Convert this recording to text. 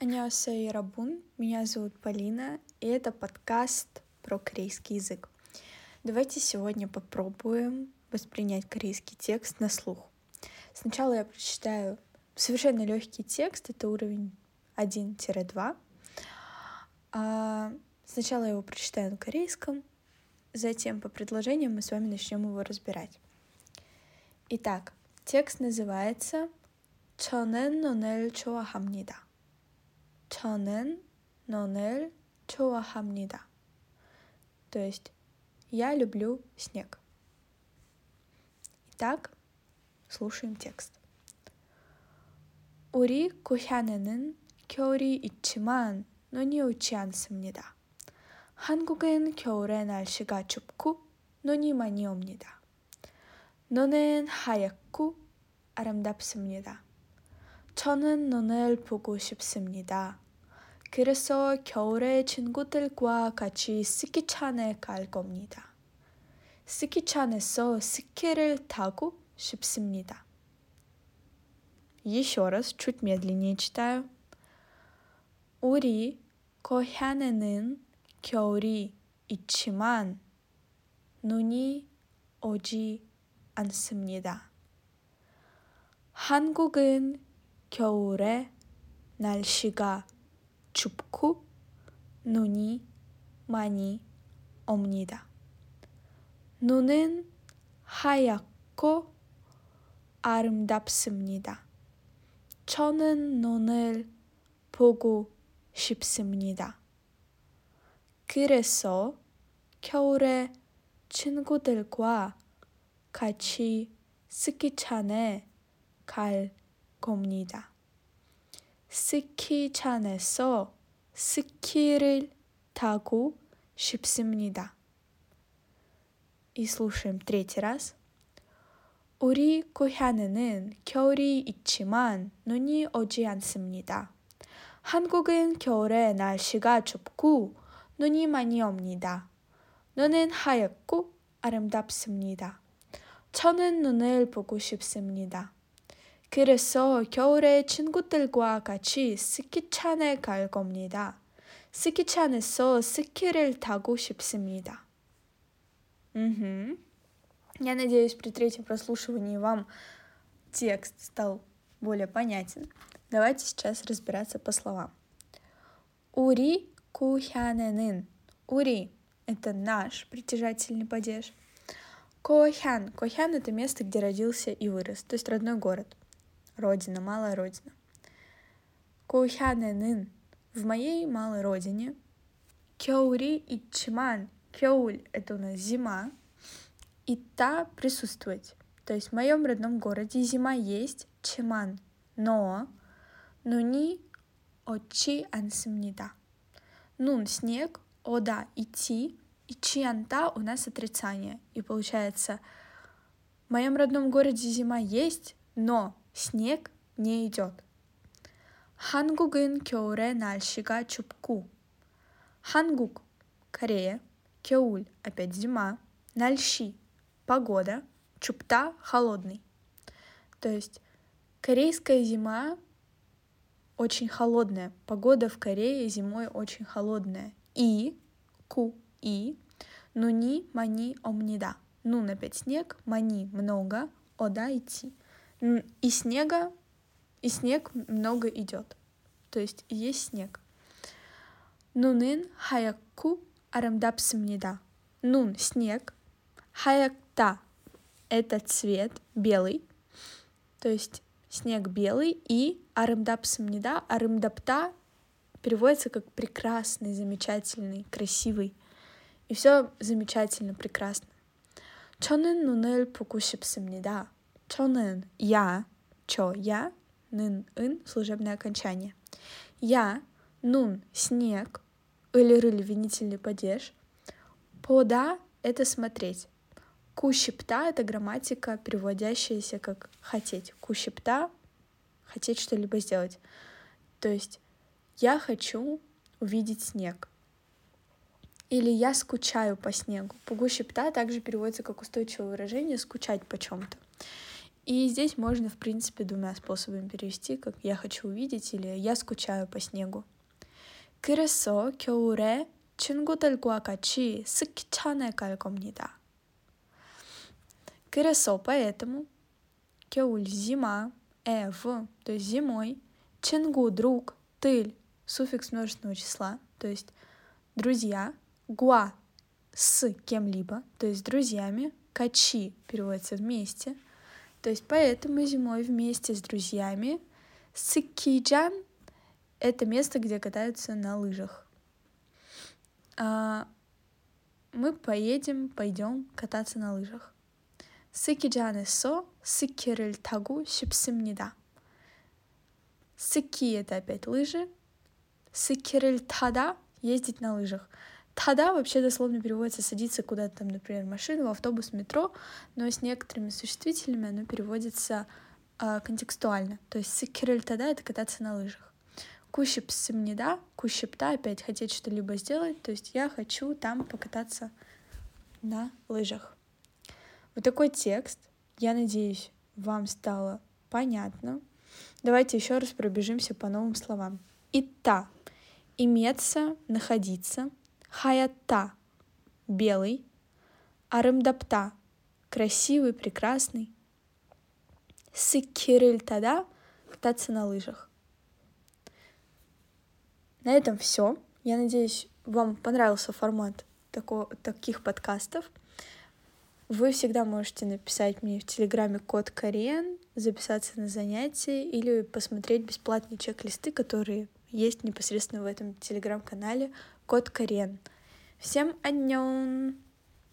Аньясей Рабун, меня зовут Полина, и это подкаст про корейский язык. Давайте сегодня попробуем воспринять корейский текст на слух. Сначала я прочитаю совершенно легкий текст, это уровень 1-2. А сначала я его прочитаю на корейском, затем по предложениям мы с вами начнем его разбирать. Итак, текст называется 저는 너를 좋아합니다. 저는 너를 좋아합니다. То есть я люблю снег. Итак, слушаем текст. 우리 고향에는 겨울이 있지만 눈이 오지 않습니다. 한국은 겨울에 날씨가 춥고 눈이 많이 옵니다. 눈은 하얗고 아름답습니다. 저는 눈을 보고 싶습니다. 그래서 겨울에 친구들과 같이 스키찬에 갈 겁니다. 스키찬에서 스키를 타고 싶습니다. Еще раз, чуть медленнее читаю. 우리 고향에는 겨울이 있지만 눈이 오지 않습니다. 한국은 겨울에 날씨가 춥고 눈이 많이 옵니다. 눈은 하얗고 아름답습니다. 저는 눈을 보고 싶습니다. 그래서 겨울에 친구들과 같이 스키찬에 갈 겁니다. 스키찬에서 스키를 타고 싶습니다. И слушаем третий раз. 우리 고향에는 겨울이 있지만 눈이 오지 않습니다. 한국은 겨울에 날씨가 춥고 눈이 많이 옵니다. 눈은 하얗고 아름답습니다. 저는 눈을 보고 싶습니다. 그래서 겨울에 친구들과 같이 스키찬에 갈 겁니다. 스키찬에서 스키를 타고 싶습니다. Угу. Я надеюсь, при третьем прослушивании вам текст стал более понятен. Давайте сейчас разбираться по словам. Ури кухяненын. Ури — это наш притяжательный падеж. Кохян. Кохян — это место, где родился и вырос, то есть родной город родина, малая родина. Кухяненын в моей малой родине. Кеури и чиман. Кеуль — это у нас зима. И та присутствовать. То есть в моем родном городе зима есть, чиман. Но нуни очи ансимнида. Нун — снег, ода — идти, и чианта у нас отрицание. И получается, в моем родном городе зима есть, но снег не идет. 한국은 겨울에 날씨가 춥고 한국 Корея, 겨울 опять зима, 날씨 погода, чупта холодный. То есть корейская зима очень холодная. Погода в Корее зимой очень холодная. И, ку, и, нуни, мани, омнида. Нун опять снег, мани много, ода идти И снега, и снег много идет. То есть есть снег. Нунын хаякку арамдапсамнида. Нун — снег. Хаякта — это цвет белый. То есть снег белый. И арамдапсамнида, арамдапта переводится как прекрасный, замечательный, красивый. И все замечательно, прекрасно. Чонен нунель покушипсамнида чонен – я, чо – я, нын – ын – служебное окончание. Я, нун – снег, или рыль – винительный падеж. Пода – это смотреть. Кущепта — это грамматика, переводящаяся как «хотеть». Кущепта — хотеть что-либо сделать. То есть «я хочу увидеть снег». Или «я скучаю по снегу». Пугущепта также переводится как устойчивое выражение «скучать по чем то И здесь можно, в принципе, двумя способами перевести, как «я хочу увидеть» или «я скучаю по снегу». 그래서 겨울에 친구들과 같이 스키장에 갈 겁니다. 그래서 поэтому 겨울 зима, э, в, то есть зимой, 친구, друг, тыль, суффикс множественного числа, то есть друзья, гуа, с кем-либо, то есть друзьями, качи переводится вместе, то есть поэтому зимой вместе с друзьями Сыккиджан — это место, где катаются на лыжах. А, мы поедем, пойдем кататься на лыжах. Сыкиджанесо, сыкирыль тагу, щипсимнида. Сыки — это опять лыжи. Сыкирыль тада — ездить на лыжах. Тада вообще дословно переводится садиться куда-то там, например, в машину, в автобус, метро, но с некоторыми существительными оно переводится э, контекстуально. То есть сыкирель тада — это кататься на лыжах. Кущип сымнида, кущипта опять хотеть что-либо сделать, то есть я хочу там покататься на лыжах. Вот такой текст. Я надеюсь, вам стало понятно. Давайте еще раз пробежимся по новым словам. Ита — иметься, находиться. Хаята — белый. Арымдапта — красивый, прекрасный. Сыкирыльтада — кататься на лыжах. На этом все. Я надеюсь, вам понравился формат тако, таких подкастов. Вы всегда можете написать мне в Телеграме код Кориен, записаться на занятия или посмотреть бесплатные чек-листы, которые есть непосредственно в этом Телеграм-канале код Кориен. Всем аньон!